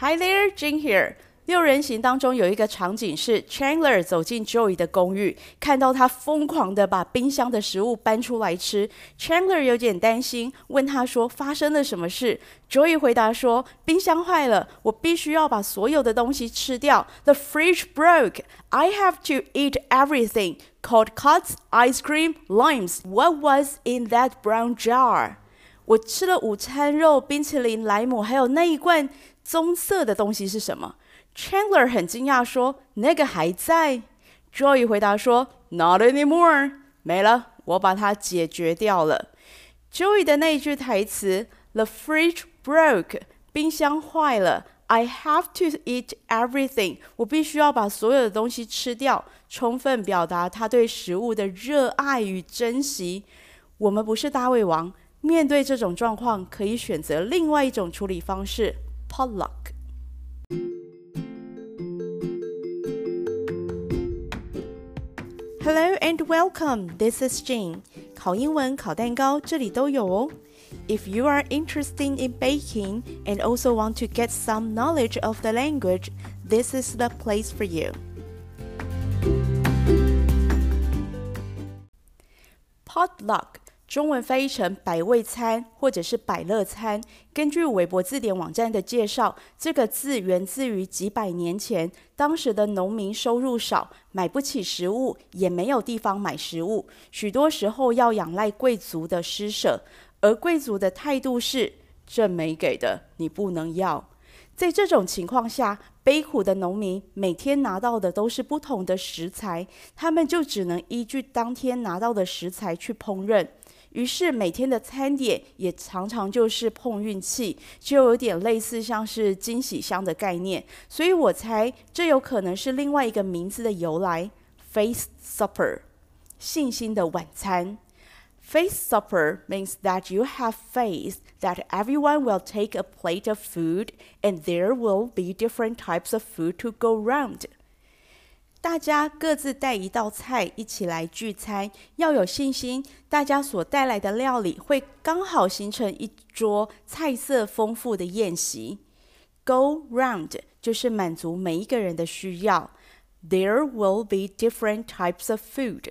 Hi there, Jane here. 六人行当中有一个场景是 Chandler 走进 Joey 的公寓，看到他疯狂地把冰箱的食物搬出来吃。Chandler 有点担心，问他说发生了什么事。Joey 回答说冰箱坏了，我必须要把所有的东西吃掉。The fridge broke. I have to eat everything. Cold cuts, ice cream, limes. What was in that brown jar? 我吃了午餐肉、冰淇淋、莱姆，还有那一罐棕色的东西是什么？Chandler 很惊讶说：“那个还在。” Joey 回答说：“Not anymore，没了，我把它解决掉了。” Joey 的那一句台词：“The fridge broke，冰箱坏了。I have to eat everything，我必须要把所有的东西吃掉。”充分表达他对食物的热爱与珍惜。我们不是大胃王，面对这种状况，可以选择另外一种处理方式 ：potluck。Hello and welcome. This is Jane. 考英文、考蛋糕，这里都有哦。If you are interested in baking and also want to get some knowledge of the language, this is the place for you. Potluck 中文翻译成百味餐或者是百乐餐。根据韦伯字典网站的介绍，这个字源自于几百年前，当时的农民收入少，买不起食物，也没有地方买食物，许多时候要仰赖贵族的施舍，而贵族的态度是：这没给的，你不能要。在这种情况下，悲苦的农民每天拿到的都是不同的食材，他们就只能依据当天拿到的食材去烹饪。于是每天的餐点也常常就是碰运气，就有点类似像是惊喜箱的概念。所以我猜这有可能是另外一个名字的由来，Faith Supper，信心的晚餐。Faith Supper means that you have faith that everyone will take a plate of food and there will be different types of food to go round. 大家各自带一道菜一起来聚餐，要有信心，大家所带来的料理会刚好形成一桌菜色丰富的宴席。Go round 就是满足每一个人的需要。There will be different types of food，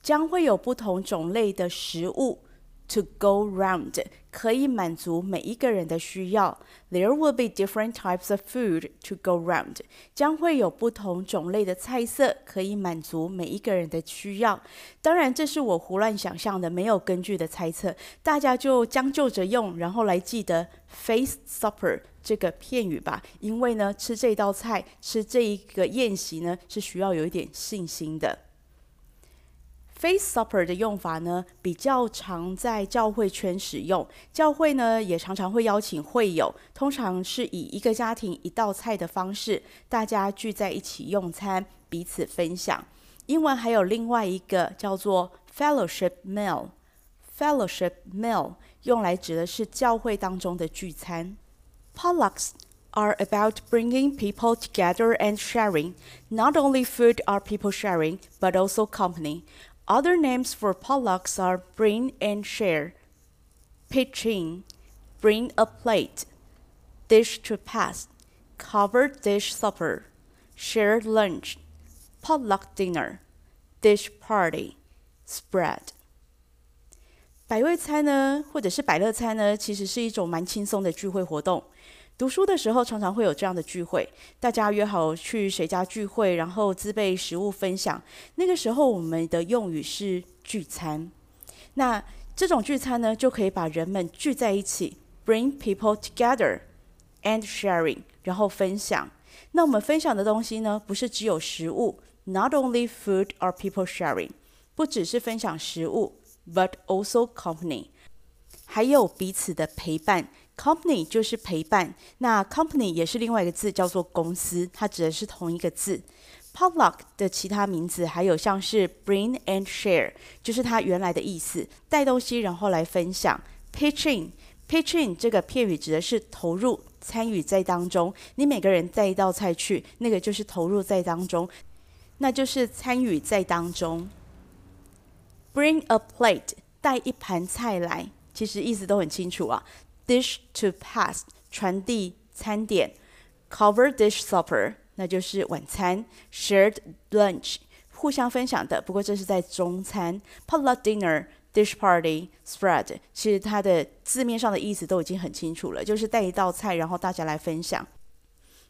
将会有不同种类的食物。To go round 可以满足每一个人的需要。There will be different types of food to go round，将会有不同种类的菜色可以满足每一个人的需要。当然，这是我胡乱想象的，没有根据的猜测，大家就将就着用，然后来记得 face Supper 这个片语吧。因为呢，吃这道菜，吃这一个宴席呢，是需要有一点信心的。Faith Supper 的用法呢，比较常在教会圈使用。教会呢，也常常会邀请会友，通常是以一个家庭一道菜的方式，大家聚在一起用餐，彼此分享。英文还有另外一个叫做 Fellowship Meal。Fellowship Meal 用来指的是教会当中的聚餐。Potlucks are about bringing people together and sharing. Not only food are people sharing, but also company. Other names for potlucks are bring and share, pitching, bring a plate, dish to pass, covered dish supper, shared lunch, potluck dinner, dish party, spread。百味餐呢，或者是百乐餐呢，其实是一种蛮轻松的聚会活动。 读书的时候，常常会有这样的聚会，大家约好去谁家聚会，然后自备食物分享。那个时候，我们的用语是聚餐。那这种聚餐呢，就可以把人们聚在一起，bring people together and sharing，然后分享。那我们分享的东西呢，不是只有食物，not only food or people sharing，不只是分享食物，but also company，还有彼此的陪伴。Company 就是陪伴，那 company 也是另外一个字，叫做公司，它指的是同一个字。Potluck 的其他名字还有像是 bring and share，就是它原来的意思，带东西然后来分享。Pitching，Pitching 这个片语指的是投入、参与在当中。你每个人带一道菜去，那个就是投入在当中，那就是参与在当中。Bring a plate，带一盘菜来，其实意思都很清楚啊。Dish to pass，传递餐点 Covered dish supper，那就是晚餐；shared lunch，互相分享的。不过这是在中餐。Potluck dinner。Dish party spread，其实它的字面上的意思都已经很清楚了，就是带一道菜，然后大家来分享。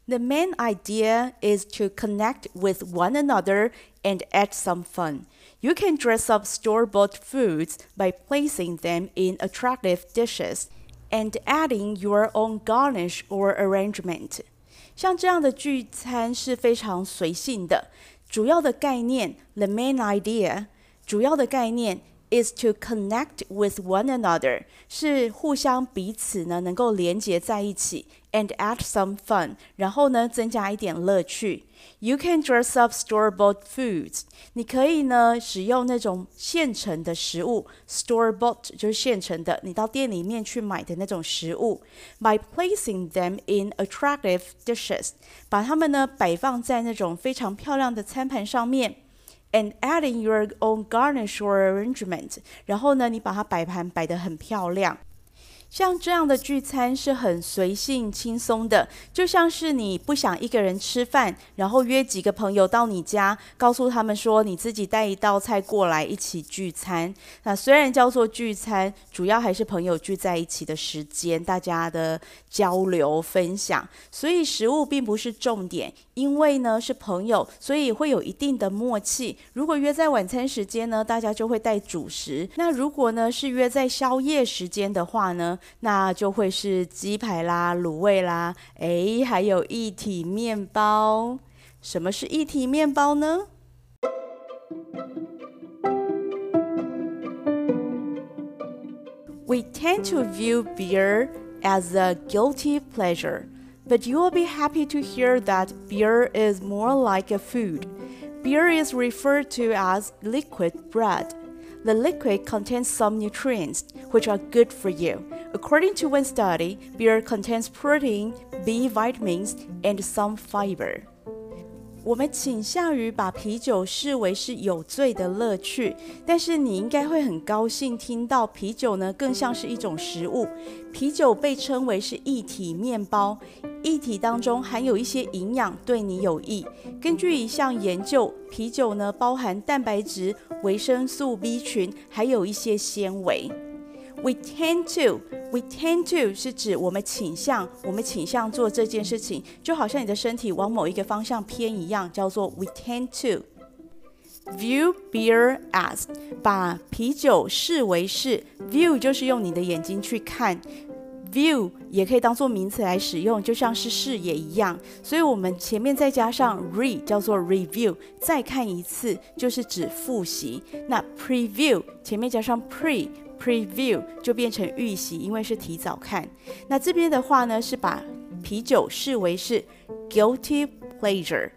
The main idea is to connect with one another and add some fun. You can dress up store-bought foods by placing them in attractive dishes and adding your own garnish or arrangement. 像这样的聚餐是非常随性的，主要的概念，the main idea，主要的概念。 is to connect with one another，是互相彼此呢能够连接在一起，and add some fun，然后呢增加一点乐趣。You can dress up store-bought foods，你可以呢使用那种现成的食物，store-bought 就是现成的，你到店里面去买的那种食物。By placing them in attractive dishes，把它们呢摆放在那种非常漂亮的餐盘上面。And adding your own garnish or arrangement，然后呢，你把它摆盘摆得很漂亮。 像这样的聚餐是很随性轻松的，就像是你不想一个人吃饭，然后约几个朋友到你家，告诉他们说你自己带一道菜过来一起聚餐。那虽然叫做聚餐，主要还是朋友聚在一起的时间，大家的交流分享，所以食物并不是重点。因为呢是朋友，所以会有一定的默契。如果约在晚餐时间呢，大家就会带主食；那如果呢是约在宵夜时间的话呢，那就会是鸡排啦、卤味啦，诶，还有一体面包。什么是一体面包呢？We tend to view beer as a guilty pleasure, but you will be happy to hear that beer is more like a food. Beer is referred to as liquid bread. The liquid contains some nutrients which are good for you. According to one study, beer contains protein, B vitamins, and some fiber. 我们倾向于把啤酒视为是有罪的乐趣，但是你应该会很高兴听到啤酒呢更像是一种食物。啤酒被称为是液体面包，液体当中含有一些营养，对你有益。根据一项研究，啤酒呢包含蛋白质、维生素 B 群，还有一些纤维。We tend to, we tend to 是指我们倾向，我们倾向做这件事情，就好像你的身体往某一个方向偏一样，叫做 we tend to view beer as 把啤酒视为是 view 就是用你的眼睛去看，view 也可以当做名词来使用，就像是视野一样，所以我们前面再加上 re 叫做 review，再看一次就是指复习。那 preview 前面加上 pre。Preview 就变成预习，因为是提早看。那这边的话呢，是把啤酒视为是 guilty pleasure，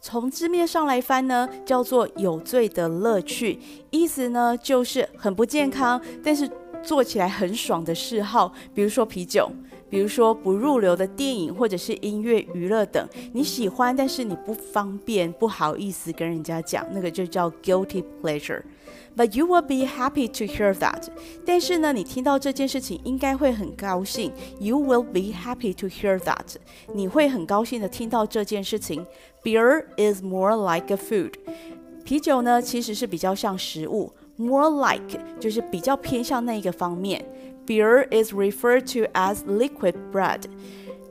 从字面上来翻呢，叫做有罪的乐趣，意思呢就是很不健康，但是做起来很爽的嗜好，比如说啤酒，比如说不入流的电影或者是音乐娱乐等，你喜欢，但是你不方便，不好意思跟人家讲，那个就叫 guilty pleasure。But you will be happy to hear that。但是呢，你听到这件事情应该会很高兴。You will be happy to hear that。你会很高兴的听到这件事情。Beer is more like a food。啤酒呢，其实是比较像食物。More like 就是比较偏向那一个方面。Beer is referred to as liquid bread。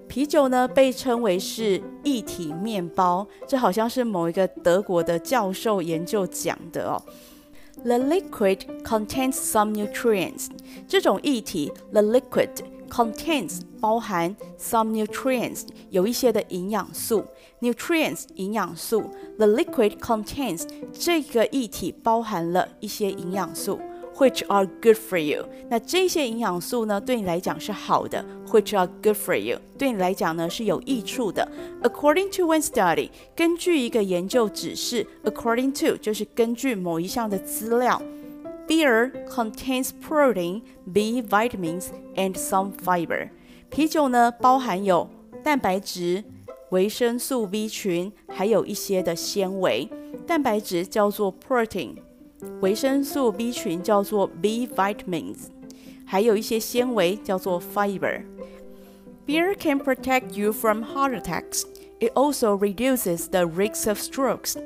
啤酒呢，被称为是液体面包。这好像是某一个德国的教授研究讲的哦。The liquid contains some nutrients。这种液体，the liquid contains 包含 some nutrients 有一些的营养素，nutrients 营养素。The liquid contains 这个液体包含了一些营养素。Which are good for you？那这些营养素呢，对你来讲是好的。Which are good for you？对你来讲呢是有益处的。According to one study，根据一个研究指示，according to 就是根据某一项的资料。Beer contains protein, B vitamins, and some fiber。啤酒呢包含有蛋白质、维生素 B 群，还有一些的纤维。蛋白质叫做 protein。维生素 B 群叫做 B vitamins，还有一些纤维叫做 fiber。 Beer can protect you from heart attacks. It also reduces the risk of strokes.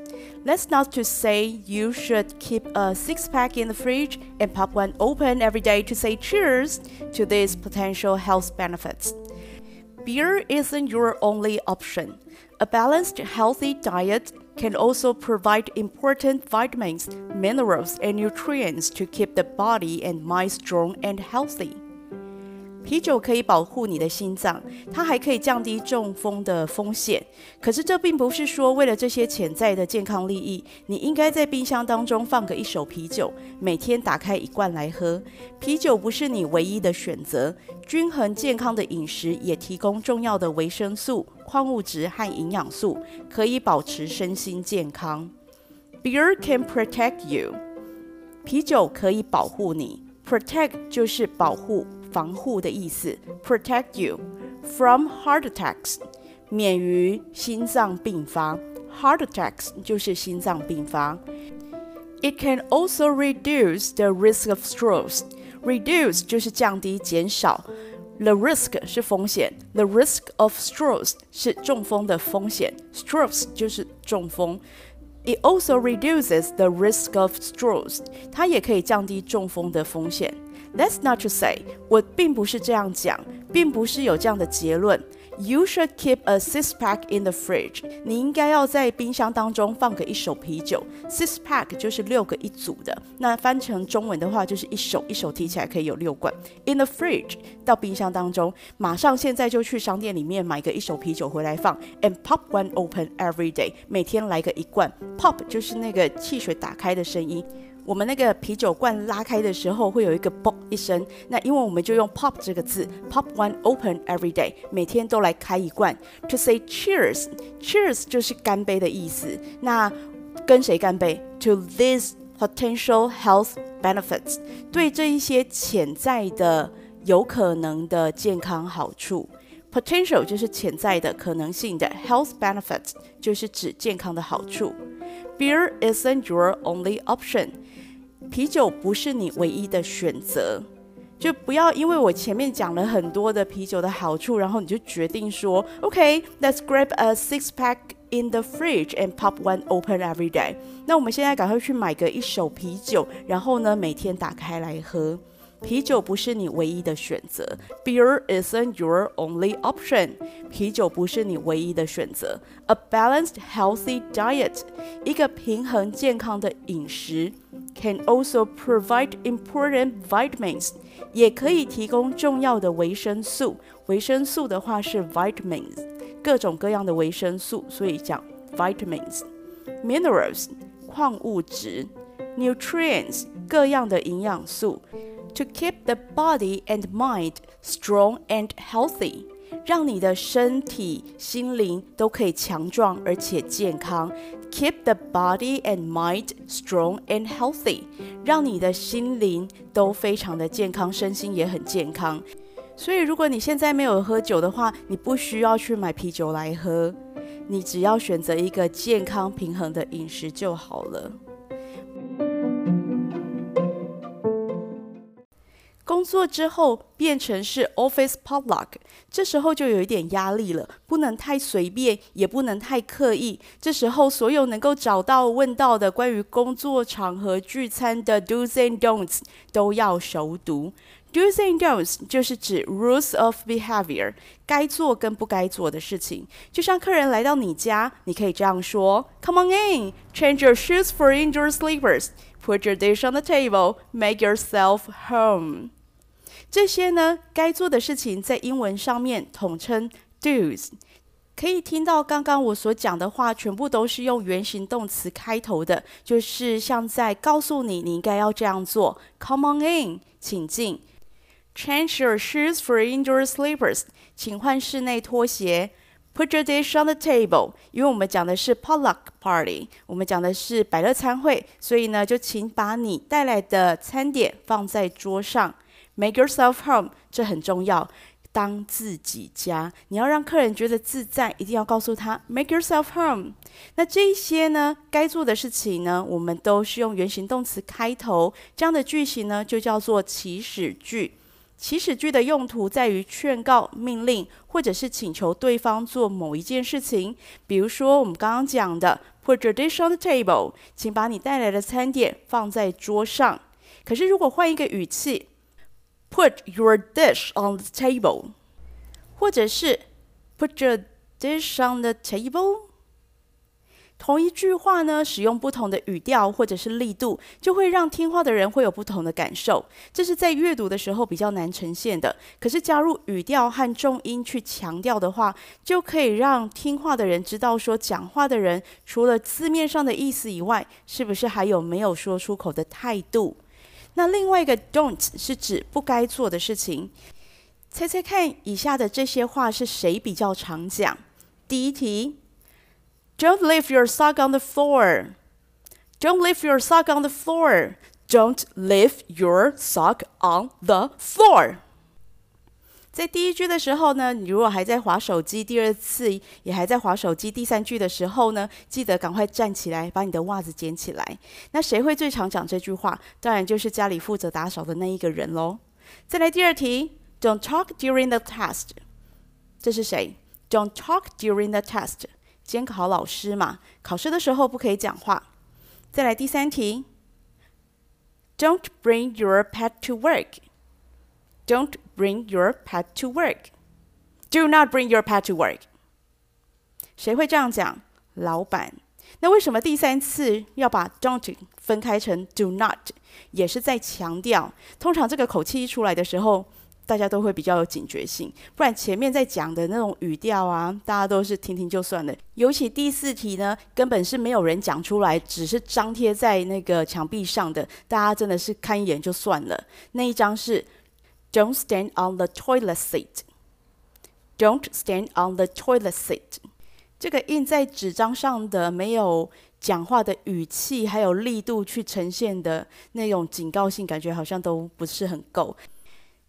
That's not to say you should keep a six pack in the fridge and pop one open every day to say cheers to these potential health benefits. Beer isn't your only option. A balanced, healthy diet can also provide important vitamins, minerals, and nutrients to keep the body and mind strong and healthy. 啤酒可以保护你的心脏，它还可以降低中风的风险。可是这并不是说为了这些潜在的健康利益，你应该在冰箱当中放个一手啤酒，每天打开一罐来喝。啤酒不是你唯一的选择，均衡健康的饮食也提供重要的维生素、矿物质和营养素，可以保持身心健康。Beer can protect you，啤酒可以保护你。Protect 就是保护。防护的意思，protect you from heart attacks，免于心脏病发。Heart attacks 就是心脏病发。It can also reduce the risk of strokes。Reduce 就是降低、减少。The risk 是风险，The risk of strokes 是中风的风险。Strokes 就是中风。It also reduces the risk of strokes。它也可以降低中风的风险。That's not to say，我并不是这样讲，并不是有这样的结论。You should keep a six pack in the fridge。你应该要在冰箱当中放个一手啤酒。Six pack 就是六个一组的，那翻成中文的话就是一手一手提起来可以有六罐。In the fridge 到冰箱当中，马上现在就去商店里面买个一手啤酒回来放。And pop one open every day，每天来个一罐。Pop 就是那个汽水打开的声音。我们那个啤酒罐拉开的时候会有一个“啵”一声，那因为我们就用 “pop” 这个字，“pop one open every day”，每天都来开一罐。To say cheers，cheers 就是干杯的意思。那跟谁干杯？To these potential health benefits，对这一些潜在的、有可能的健康好处。Potential 就是潜在的、可能性的，health benefits 就是指健康的好处。Beer isn't your only option。啤酒不是你唯一的选择，就不要因为我前面讲了很多的啤酒的好处，然后你就决定说，OK，let's grab a six pack in the fridge and pop one open every day。那我们现在赶快去买个一手啤酒，然后呢，每天打开来喝。啤酒不是你唯一的选择，Beer isn't your only option。啤酒不是你唯一的选择，A balanced healthy diet，一个平衡健康的饮食，can also provide important vitamins，也可以提供重要的维生素。维生素的话是 vitamins，各种各样的维生素，所以讲 vitamins。Minerals，矿物质，nutrients，各样的营养素。 To keep the body and mind strong and healthy，让你的身体、心灵都可以强壮而且健康。Keep the body and mind strong and healthy，让你的心灵都非常的健康，身心也很健康。所以，如果你现在没有喝酒的话，你不需要去买啤酒来喝，你只要选择一个健康平衡的饮食就好了。工作之后变成是 office potluck，这时候就有一点压力了，不能太随便，也不能太刻意。这时候所有能够找到问到的关于工作场合聚餐的 do's and don'ts 都要熟读。do's and don'ts 就是指 rules of behavior，该做跟不该做的事情。就像客人来到你家，你可以这样说：Come on in, change your shoes for indoor sleepers. Put your dish on the table. Make yourself home. 这些呢，该做的事情在英文上面统称 do's。可以听到刚刚我所讲的话，全部都是用原形动词开头的，就是像在告诉你你应该要这样做。Come on in，请进。Change your shoes for indoor sleepers，请换室内拖鞋。Put your dish on the table，因为我们讲的是 potluck party，我们讲的是百乐餐会，所以呢，就请把你带来的餐点放在桌上。Make yourself home，这很重要，当自己家，你要让客人觉得自在，一定要告诉他 Make yourself home。那这些呢，该做的事情呢，我们都是用原形动词开头，这样的句型呢，就叫做祈使句。祈使句的用途在于劝告、命令，或者是请求对方做某一件事情。比如说，我们刚刚讲的 “Put your dish on the table”，请把你带来的餐点放在桌上。可是，如果换一个语气，“Put your dish on the table”，或者是 “Put your dish on the table”。同一句话呢，使用不同的语调或者是力度，就会让听话的人会有不同的感受。这是在阅读的时候比较难呈现的。可是加入语调和重音去强调的话，就可以让听话的人知道说，讲话的人除了字面上的意思以外，是不是还有没有说出口的态度？那另外一个 don't 是指不该做的事情。猜猜看，以下的这些话是谁比较常讲？第一题。Don't leave your sock on the floor. Don't leave your sock on the floor. Don't leave your sock on the floor. 在第一句的时候呢，你如果还在划手机，第二次也还在划手机，第三句的时候呢，记得赶快站起来，把你的袜子捡起来。那谁会最常讲这句话？当然就是家里负责打扫的那一个人喽。再来第二题，Don't talk during the test。这是谁？Don't talk during the test。监考老师嘛，考试的时候不可以讲话。再来第三题，Don't bring your pet to work. Don't bring your pet to work. Do not bring your pet to work. 谁会这样讲？老板。那为什么第三次要把 don't 分开成 do not，也是在强调？通常这个口气一出来的时候。大家都会比较有警觉性，不然前面在讲的那种语调啊，大家都是听听就算了。尤其第四题呢，根本是没有人讲出来，只是张贴在那个墙壁上的，大家真的是看一眼就算了。那一张是 "Don't stand on the toilet seat." "Don't stand on the toilet seat." 这个印在纸张上的，没有讲话的语气还有力度去呈现的那种警告性，感觉好像都不是很够。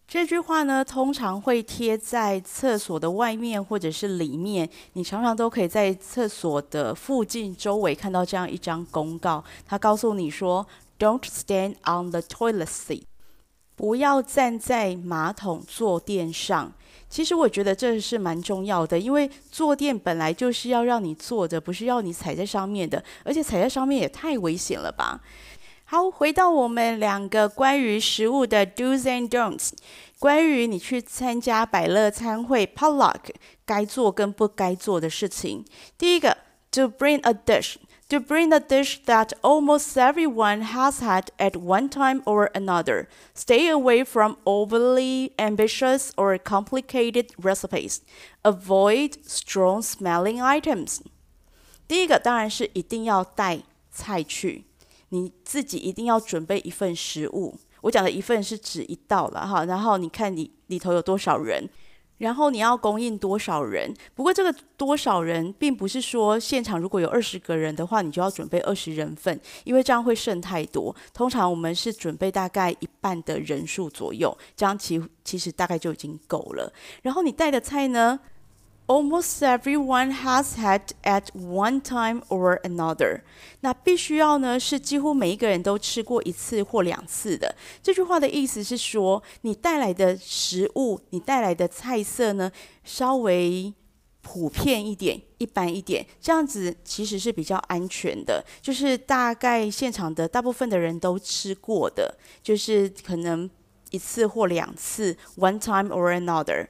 这句话呢，通常会贴在厕所的外面或者是里面。你常常都可以在厕所的附近周围看到这样一张公告，它告诉你说：“Don't stand on the toilet seat。”不要站在马桶坐垫上。其实我觉得这是蛮重要的，因为坐垫本来就是要让你坐着，不是要你踩在上面的，而且踩在上面也太危险了吧。好，回到我们两个关于食物的 do's and don'ts，关于你去参加百乐餐会 potluck 该做跟不该做的事情。第一个，to bring a dish，to bring a dish that almost everyone has had at one time or another. Stay away from overly ambitious or complicated recipes. Avoid strong-smelling items. 第一个当然是一定要带菜去。 你自己一定要准备一份食物。我讲的一份是指一道了哈，然后你看你里头有多少人，然后你要供应多少人。不过这个多少人，并不是说现场如果有二十个人的话，你就要准备二十人份，因为这样会剩太多。通常我们是准备大概一半的人数左右，这样其其实大概就已经够了。然后你带的菜呢？Almost everyone has had at one time or another。那必须要呢，是几乎每一个人都吃过一次或两次的。这句话的意思是说，你带来的食物，你带来的菜色呢，稍微普遍一点，一般一点，这样子其实是比较安全的。就是大概现场的大部分的人都吃过的，就是可能一次或两次，one time or another。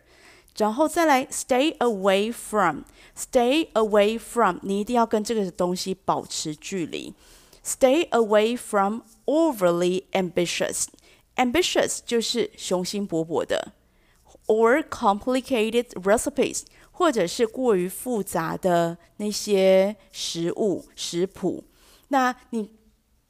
然后再来，stay away from，stay away from，你一定要跟这个东西保持距离。Stay away from overly ambitious，ambitious 就是雄心勃勃的，or complicated recipes，或者是过于复杂的那些食物食谱。那你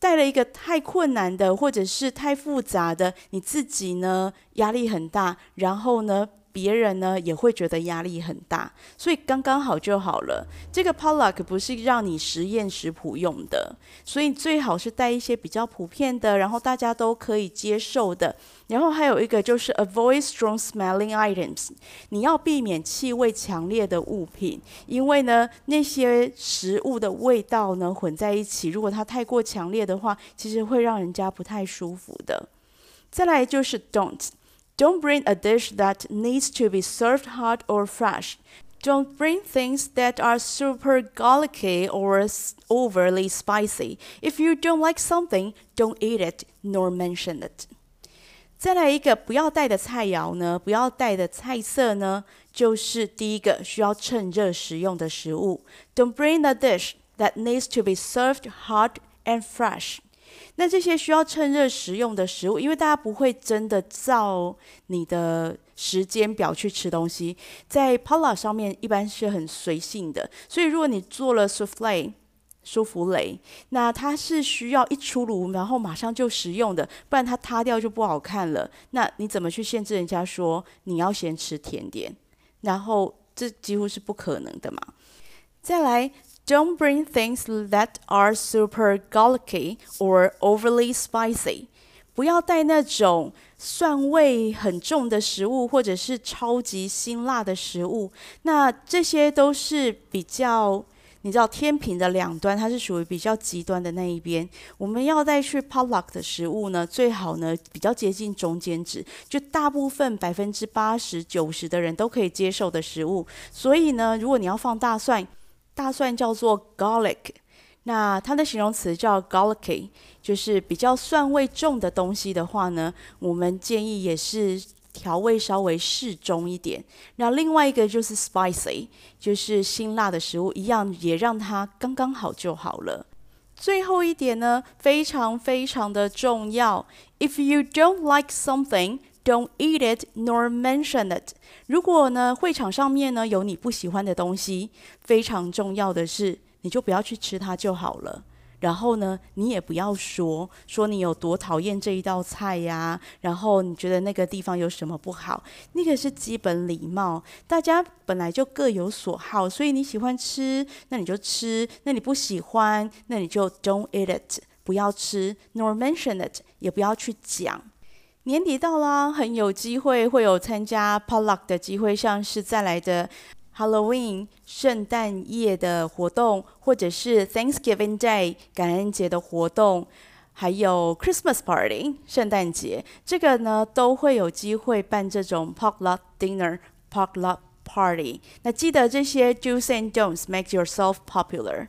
带了一个太困难的，或者是太复杂的，你自己呢压力很大，然后呢，别人呢也会觉得压力很大，所以刚刚好就好了。这个 potluck 不是让你实验食谱用的，所以最好是带一些比较普遍的，然后大家都可以接受的。然后还有一个就是 avoid strong smelling items，你要避免气味强烈的物品，因为呢那些食物的味道呢混在一起，如果它太过强烈的话，其实会让人家不太舒服的。再来就是 don't。Don't bring a dish that needs to be served hot or fresh. Don't bring things that are super garlicky or overly spicy. If you don't like something, don't eat it nor mention it. 再来一个不要带的菜肴呢，不要带的菜色呢，就是第一个需要趁热食用的食物。Don't bring a dish that needs to be served hot and fresh. 那这些需要趁热食用的食物，因为大家不会真的照你的时间表去吃东西，在 Pola 上面一般是很随性的。所以如果你做了 Souffle 舒芙蕾，那它是需要一出炉然后马上就食用的，不然它塌掉就不好看了。那你怎么去限制人家说你要先吃甜点？然后这几乎是不可能的嘛。再来。Don't bring things that are super garlicky or overly spicy。不要带那种蒜味很重的食物，或者是超级辛辣的食物。那这些都是比较，你知道天平的两端，它是属于比较极端的那一边。我们要带去 potluck 的食物呢，最好呢比较接近中间值，就大部分百分之八十九十的人都可以接受的食物。所以呢，如果你要放大蒜。大蒜叫做 garlic，那它的形容词叫 garlicky，就是比较蒜味重的东西的话呢，我们建议也是调味稍微适中一点。那另外一个就是 spicy，就是辛辣的食物，一样也让它刚刚好就好了。最后一点呢，非常非常的重要，if you don't like something。Don't eat it nor mention it。如果呢，会场上面呢有你不喜欢的东西，非常重要的是，你就不要去吃它就好了。然后呢，你也不要说说你有多讨厌这一道菜呀，然后你觉得那个地方有什么不好，那个是基本礼貌。大家本来就各有所好，所以你喜欢吃，那你就吃；那你不喜欢，那你就 Don't eat it，不要吃，nor mention it，也不要去讲。年底到了，很有机会会有参加 Potluck 的机会，像是再来的 Halloween 圣诞夜的活动，或者是 Thanksgiving Day 感恩节的活动，还有 Christmas Party 圣诞节，这个呢都会有机会办这种 Potluck Dinner、Potluck Party。那记得这些 Do's and Don'ts make yourself popular。